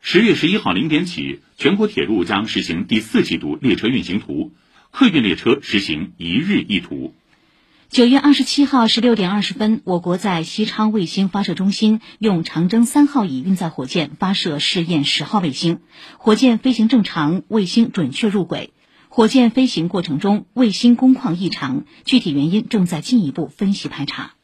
十月十一号零点起全国铁路将实行第四季度列车运行图客运列车实行一日一图。九月二十七号十六点二十分我国在西昌卫星发射中心用长征三号乙运载火箭发射试验十号卫星火箭飞行正常卫星准确入轨。火箭飞行过程中卫星工况异常具体原因正在进一步分析排查。